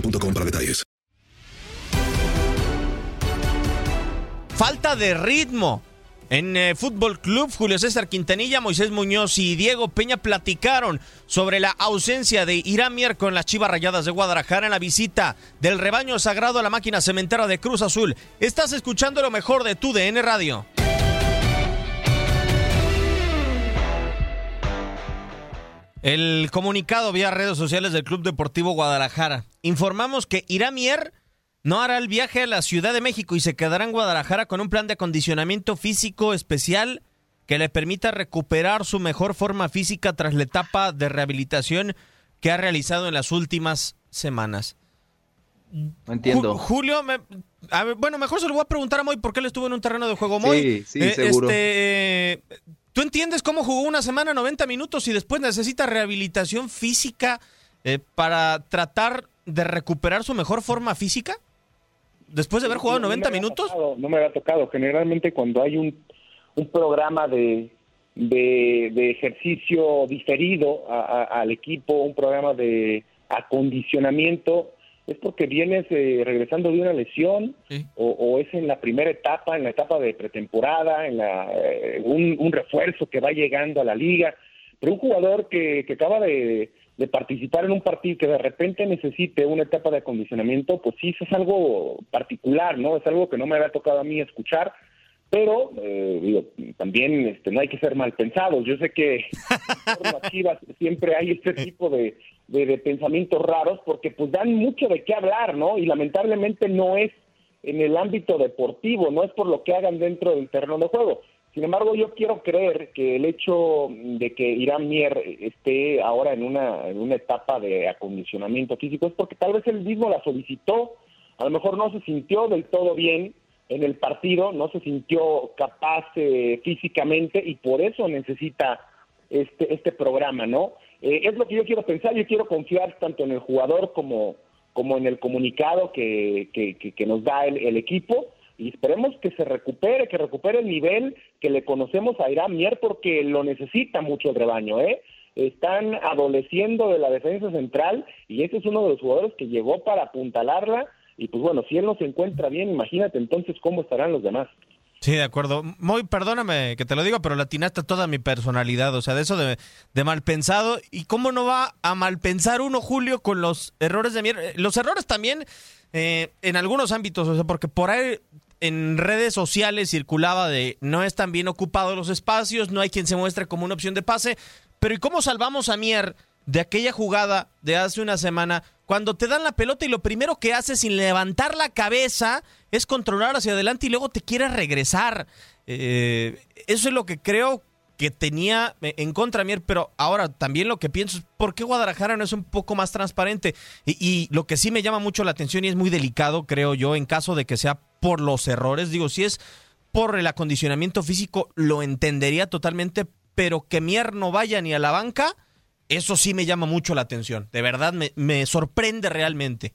para detalles. Falta de ritmo. En eh, Fútbol Club, Julio César Quintanilla, Moisés Muñoz y Diego Peña platicaron sobre la ausencia de Irán Mier con las Chivas Rayadas de Guadalajara en la visita del rebaño sagrado a la máquina cementera de Cruz Azul. Estás escuchando lo mejor de tu DN Radio. El comunicado vía redes sociales del Club Deportivo Guadalajara. Informamos que Irán Mier no hará el viaje a la Ciudad de México y se quedará en Guadalajara con un plan de acondicionamiento físico especial que le permita recuperar su mejor forma física tras la etapa de rehabilitación que ha realizado en las últimas semanas. No entiendo. Ju- Julio, me- a ver, bueno, mejor se lo voy a preguntar a Moy porque él estuvo en un terreno de juego. Moy, Sí, sí, eh, seguro. este, ¿Tú entiendes cómo jugó una semana 90 minutos y después necesita rehabilitación física eh, para tratar de recuperar su mejor forma física? Después de haber jugado No me 90 había minutos. tocado, no me había tocado. Generalmente cuando hay un, un programa de, de, de ejercicio diferido a- a- al equipo, un programa de acondicionamiento, es porque vienes eh, regresando de una lesión o, o es en la primera etapa, en la etapa de pretemporada, en la, eh, un, un refuerzo que va llegando a la liga. Pero un jugador que, que acaba de, de participar en un partido que de repente necesite una etapa de acondicionamiento, pues sí, eso es algo particular, ¿no? Es algo que no me había tocado a mí escuchar, pero eh, digo, también este, no hay que ser mal pensados. Yo sé que siempre hay este tipo de, de, de pensamientos raros porque pues dan mucho de qué hablar, ¿no? Y lamentablemente no es en el ámbito deportivo, no es por lo que hagan dentro del terreno de juego. Sin embargo, yo quiero creer que el hecho de que Irán Mier esté ahora en una, en una etapa de acondicionamiento físico es porque tal vez él mismo la solicitó, a lo mejor no se sintió del todo bien en el partido, no se sintió capaz eh, físicamente y por eso necesita este, este programa, ¿no? Eh, es lo que yo quiero pensar, yo quiero confiar tanto en el jugador como, como en el comunicado que, que, nos da el, el equipo y esperemos que se recupere, que recupere el nivel que le conocemos a Irán Mier porque lo necesita mucho el rebaño, ¿eh? Están adoleciendo de la defensa central y ese es uno de los jugadores que llegó para apuntalarla y pues bueno, si él no se encuentra bien, imagínate entonces cómo estarán los demás. Sí, de acuerdo. Muy, perdóname que te lo digo, pero latinaste toda mi personalidad, o sea, de eso de, de mal pensado. ¿Y cómo no va a mal pensar uno, Julio, con los errores de mierda? Los errores también eh, en algunos ámbitos, o sea, porque por ahí en redes sociales circulaba de no están bien ocupados los espacios, no hay quien se muestre como una opción de pase, pero ¿y cómo salvamos a Mier de aquella jugada de hace una semana, cuando te dan la pelota y lo primero que haces sin levantar la cabeza es controlar hacia adelante y luego te quieres regresar. Eh, eso es lo que creo que tenía en contra Mier, pero ahora también lo que pienso es por qué Guadalajara no es un poco más transparente. Y, y, lo que sí me llama mucho la atención y es muy delicado, creo yo, en caso de que sea por los errores, digo, si es por el acondicionamiento físico, lo entendería totalmente, pero que Mier no vaya ni a la banca, eso sí me llama mucho la atención. De verdad, me, me sorprende realmente.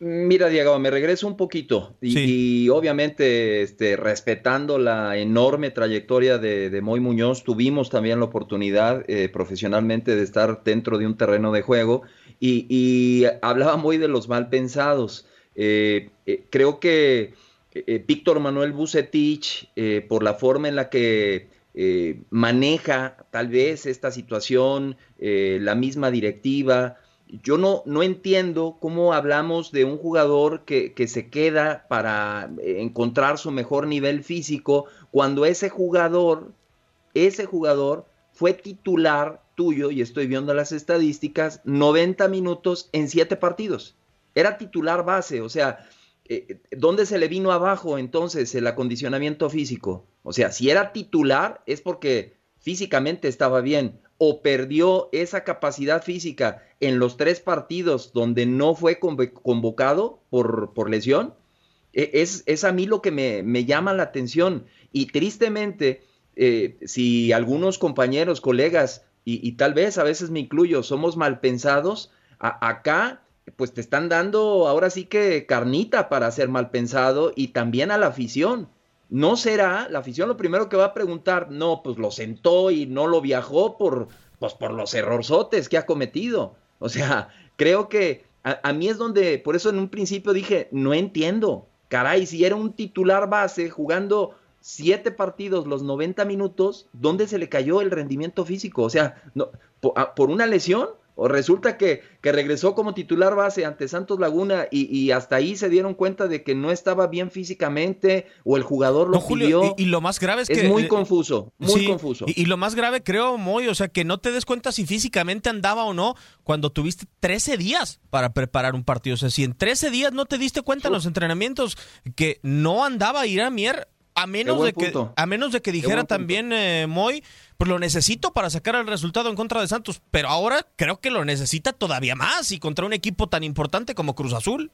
Mira, Diego, me regreso un poquito y, obviamente este, respetando la enorme trayectoria de, de, Moy Muñoz, tuvimos también la oportunidad eh, profesionalmente de estar dentro de un terreno de juego y, y hablaba muy de los mal pensados. Eh, eh, creo que eh, Víctor Manuel Bucetich, eh, por la forma en la que eh, maneja tal vez esta situación, la misma directiva, yo no, no entiendo cómo hablamos de un jugador que, que, se queda para encontrar su mejor nivel físico cuando ese jugador, ese jugador fue titular tuyo, y estoy viendo las estadísticas, 90 minutos en 7 partidos. Era titular base, o sea, eh, ¿dónde se le vino abajo entonces el acondicionamiento físico? O sea, si era titular es porque físicamente estaba bien o perdió esa capacidad física en los tres partidos donde no fue convocado por, por lesión. E, es, es, a mí lo que me, me llama la atención. Y tristemente, eh, si algunos compañeros, colegas, y, y, tal vez a veces me incluyo, somos mal pensados, acá pues te están dando ahora sí que carnita para ser mal pensado y también a la afición. No será, la afición lo primero que va a preguntar, no, pues lo sentó y no lo viajó por, pues por los errorzotes que ha cometido. O sea, creo que a, mí es donde, por eso en un principio dije, no entiendo. Caray, si era un titular base jugando siete partidos los 90 minutos, ¿dónde se le cayó el rendimiento físico? O sea, por una lesión, o resulta que, que, regresó como titular base ante Santos Laguna y, y, hasta ahí se dieron cuenta de que no estaba bien físicamente o el jugador lo no, Julio, pidió. Y, y, lo más grave es, es que... muy confuso, muy sí, confuso. Y, y, lo más grave creo, Moy, o sea, que no te des cuenta si físicamente andaba o no cuando tuviste 13 días para preparar un partido. O sea, si en 13 días no te diste cuenta en los entrenamientos que no andaba Irán Mier, a menos de que a menos de que dijera también eh, Moy pues lo necesito para sacar el resultado en contra de Santos pero ahora creo que lo necesita todavía más y contra un equipo tan importante como Cruz Azul.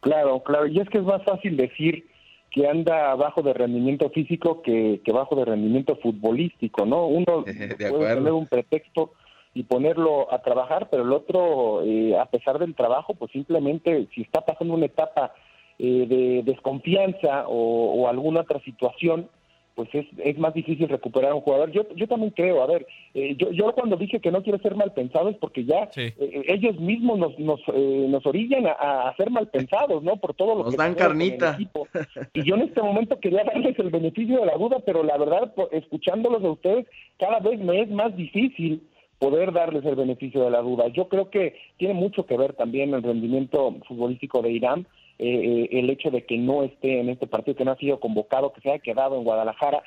Claro claro. Y es que es más fácil decir que anda bajo de rendimiento físico que, que bajo de rendimiento futbolístico no uno de puede tener un pretexto y ponerlo a trabajar pero el otro eh, a pesar del trabajo pues simplemente si está pasando una etapa eh, de desconfianza o, o, alguna otra situación, pues es, es más difícil recuperar a un jugador. Yo, yo también creo, a ver, eh, yo, yo cuando dije que no quiero ser mal pensado es porque ya sí. eh, ellos mismos nos, nos, eh, nos orillan a, a, ser mal pensados, ¿no? Por todo lo nos que dan carnita. Y yo en este momento quería darles el beneficio de la duda, pero la verdad, escuchándolos a ustedes, cada vez me es más difícil poder darles el beneficio de la duda. Yo creo que tiene mucho que ver también el rendimiento futbolístico de Irán, eh, el hecho de que no esté en este partido, que no ha sido convocado, que se haya quedado en Guadalajara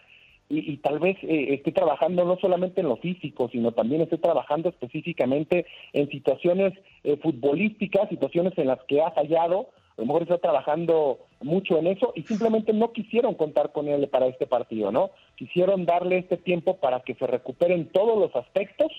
y, y tal vez eh, esté trabajando no solamente en lo físico, sino también esté trabajando específicamente en situaciones eh, futbolísticas, situaciones en las que ha fallado, a lo mejor está trabajando mucho en eso y simplemente no quisieron contar con él para este partido, ¿no? Quisieron darle este tiempo para que se recuperen todos los aspectos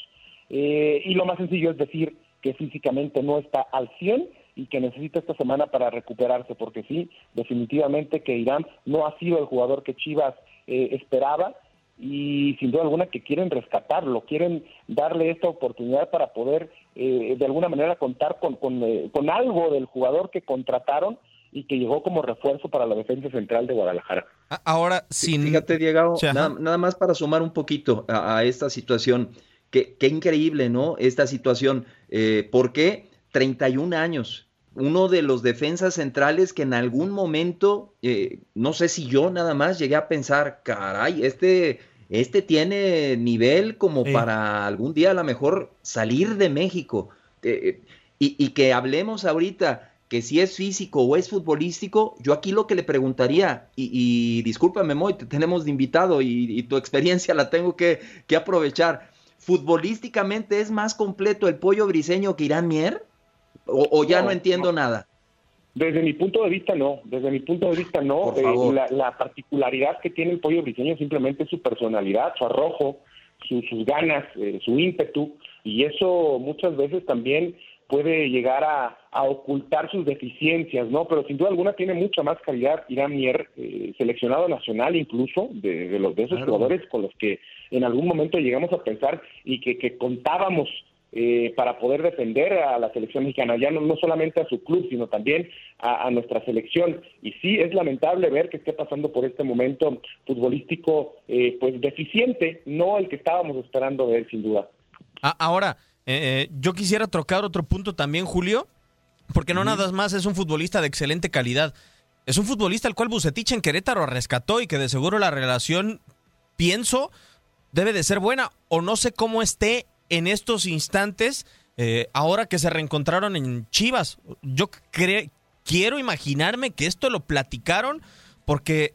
eh, y lo más sencillo es decir que físicamente no está al 100 y que necesita esta semana para recuperarse, porque sí, definitivamente que Irán no ha sido el jugador que Chivas eh, esperaba y sin duda alguna que quieren rescatarlo, quieren darle esta oportunidad para poder eh, de alguna manera contar con, con, eh, con algo del jugador que contrataron y que llegó como refuerzo para la defensa central de Guadalajara. Ahora, sin... Fíjate, Diego, nada, nada, más para sumar un poquito a, a esta situación. Qué, qué, increíble, ¿no? Esta situación. Eh, ¿Por qué? 31 años uno de los defensas centrales que en algún momento, eh, no sé si yo nada más llegué a pensar, caray, este, este tiene nivel como sí. para algún día a lo mejor salir de México. Eh, y, y, que hablemos ahorita que si es físico o es futbolístico, yo aquí lo que le preguntaría, y, y discúlpame, Moy, te tenemos de invitado y, y, tu experiencia la tengo que, que aprovechar. futbolísticamente es más completo el pollo briseño que Irán Mier? ¿O, ya no, entiendo nada? Desde mi punto de vista, no. Desde mi punto de vista, no. Eh, la, particularidad que tiene el pollo briseño simplemente es su personalidad, su arrojo, sus ganas, eh, su ímpetu. Y eso muchas veces también puede llegar a, ocultar sus deficiencias, ¿no? Pero sin duda alguna tiene mucha más calidad Irán Mier, eh, seleccionado nacional incluso, de, los de esos jugadores con los que en algún momento llegamos a pensar y que, contábamos eh, para poder defender a la selección mexicana, ya no, solamente a su club, sino también a, nuestra selección. Y sí, es lamentable ver que esté pasando por este momento futbolístico eh, pues deficiente, no el que estábamos esperando ver, sin duda. Ahora, eh, eh, yo quisiera trocar otro punto también, Julio, porque no nada más es un futbolista de excelente calidad. Es un futbolista al cual Bucetich en Querétaro rescató y que de seguro la relación, pienso, debe de ser buena. O no sé cómo esté en estos instantes, eh, ahora que se reencontraron en Chivas. Yo quiero imaginarme que esto lo platicaron porque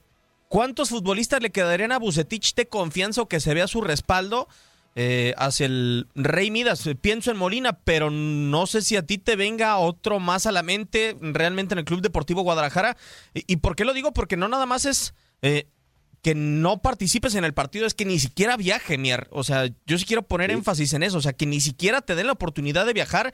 ¿cuántos futbolistas le quedarían a Bucetich de confianza o que se vea su respaldo? Eh, hacia el Rey Midas. Pienso en Molina, pero no sé si a ti te venga otro más a la mente realmente en el Club Deportivo Guadalajara. ¿Y, por qué lo digo? Porque no nada más es eh, que no participes en el partido, es que ni siquiera viaje, Mier. O sea, yo sí quiero poner énfasis en eso. O sea, que ni siquiera te den la oportunidad de viajar.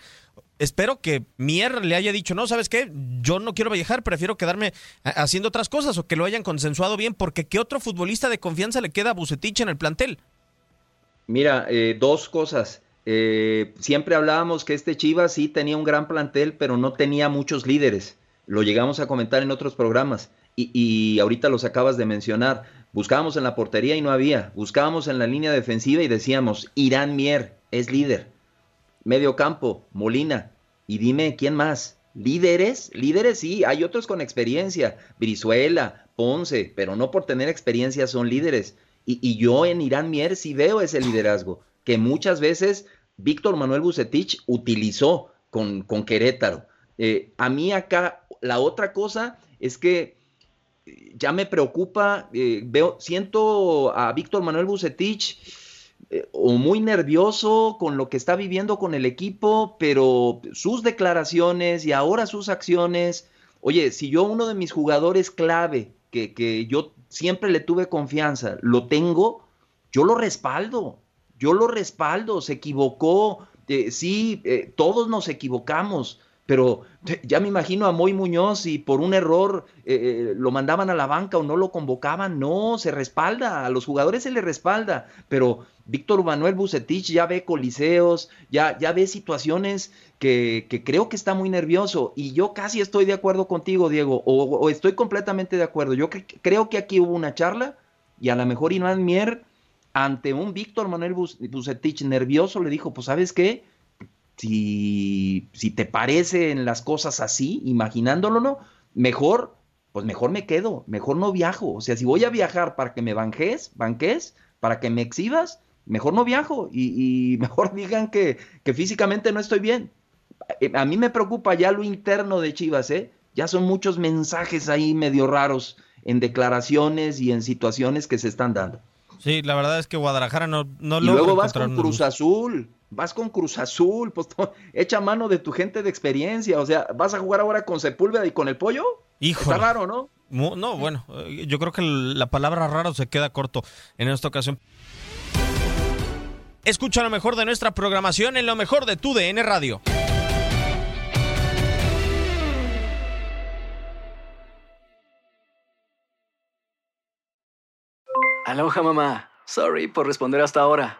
Espero que Mier le haya dicho, no, ¿sabes qué? Yo no quiero viajar, prefiero quedarme haciendo otras cosas o que lo hayan consensuado bien, porque ¿qué otro futbolista de confianza le queda a Bucetich en el plantel? Mira, eh, dos cosas. Eh, siempre hablábamos que este Chivas sí tenía un gran plantel, pero no tenía muchos líderes. Lo llegamos a comentar en otros programas y, y, ahorita los acabas de mencionar. Buscábamos en la portería y no había. Buscábamos en la línea defensiva y decíamos, Irán Mier es líder. Medio campo, Molina. Y dime, ¿quién más? ¿Líderes? Líderes sí, hay otros con experiencia. Brizuela, Ponce, pero no por tener experiencia son líderes. Y, yo en Irán Mier sí veo ese liderazgo, que muchas veces Víctor Manuel Bucetich utilizó con, con Querétaro. Eh, a mí acá, la otra cosa es que ya me preocupa, eh, veo, siento a Víctor Manuel Bucetich o muy nervioso con lo que está viviendo con el equipo, pero sus declaraciones y ahora sus acciones, oye, si yo uno de mis jugadores clave, que, que yo siempre le tuve confianza, lo tengo, yo lo respaldo, yo lo respaldo, se equivocó, eh, sí, eh, todos nos equivocamos, pero ya me imagino a Moy Muñoz y por un error eh, lo mandaban a la banca o no lo convocaban, no, se respalda, a los jugadores se les respalda, pero Víctor Manuel Bucetich ya ve coliseos, ya, ya ve situaciones que, creo que está muy nervioso y yo casi estoy de acuerdo contigo, Diego, o, estoy completamente de acuerdo. Yo creo que aquí hubo una charla y a lo mejor Iván Mier, ante un Víctor Manuel Bucetich nervioso, le dijo, pues sabes qué, si, si te parecen las cosas así, imaginándolo, ¿no? Mejor, pues mejor me quedo, mejor no viajo. O sea, si voy a viajar para que me banques, banques, para que me exhibas, mejor no viajo y, mejor digan que, que, físicamente no estoy bien. Eh, a mí me preocupa ya lo interno de Chivas, ¿eh? Ya son muchos mensajes ahí medio raros en declaraciones y en situaciones que se están dando. Sí, la verdad es que Guadalajara no, no Y luego vas con Cruz Azul, vas con Cruz Azul, pues echa mano de tu gente de experiencia, o sea, vas a jugar ahora con Sepúlveda y con el pollo. Hijo. Está raro, ¿no? No, bueno, eh, yo creo que la palabra raro se queda corto en esta ocasión. Escucha lo mejor de nuestra programación en lo mejor de tu DN Radio. Aloha mamá. Sorry por responder hasta ahora.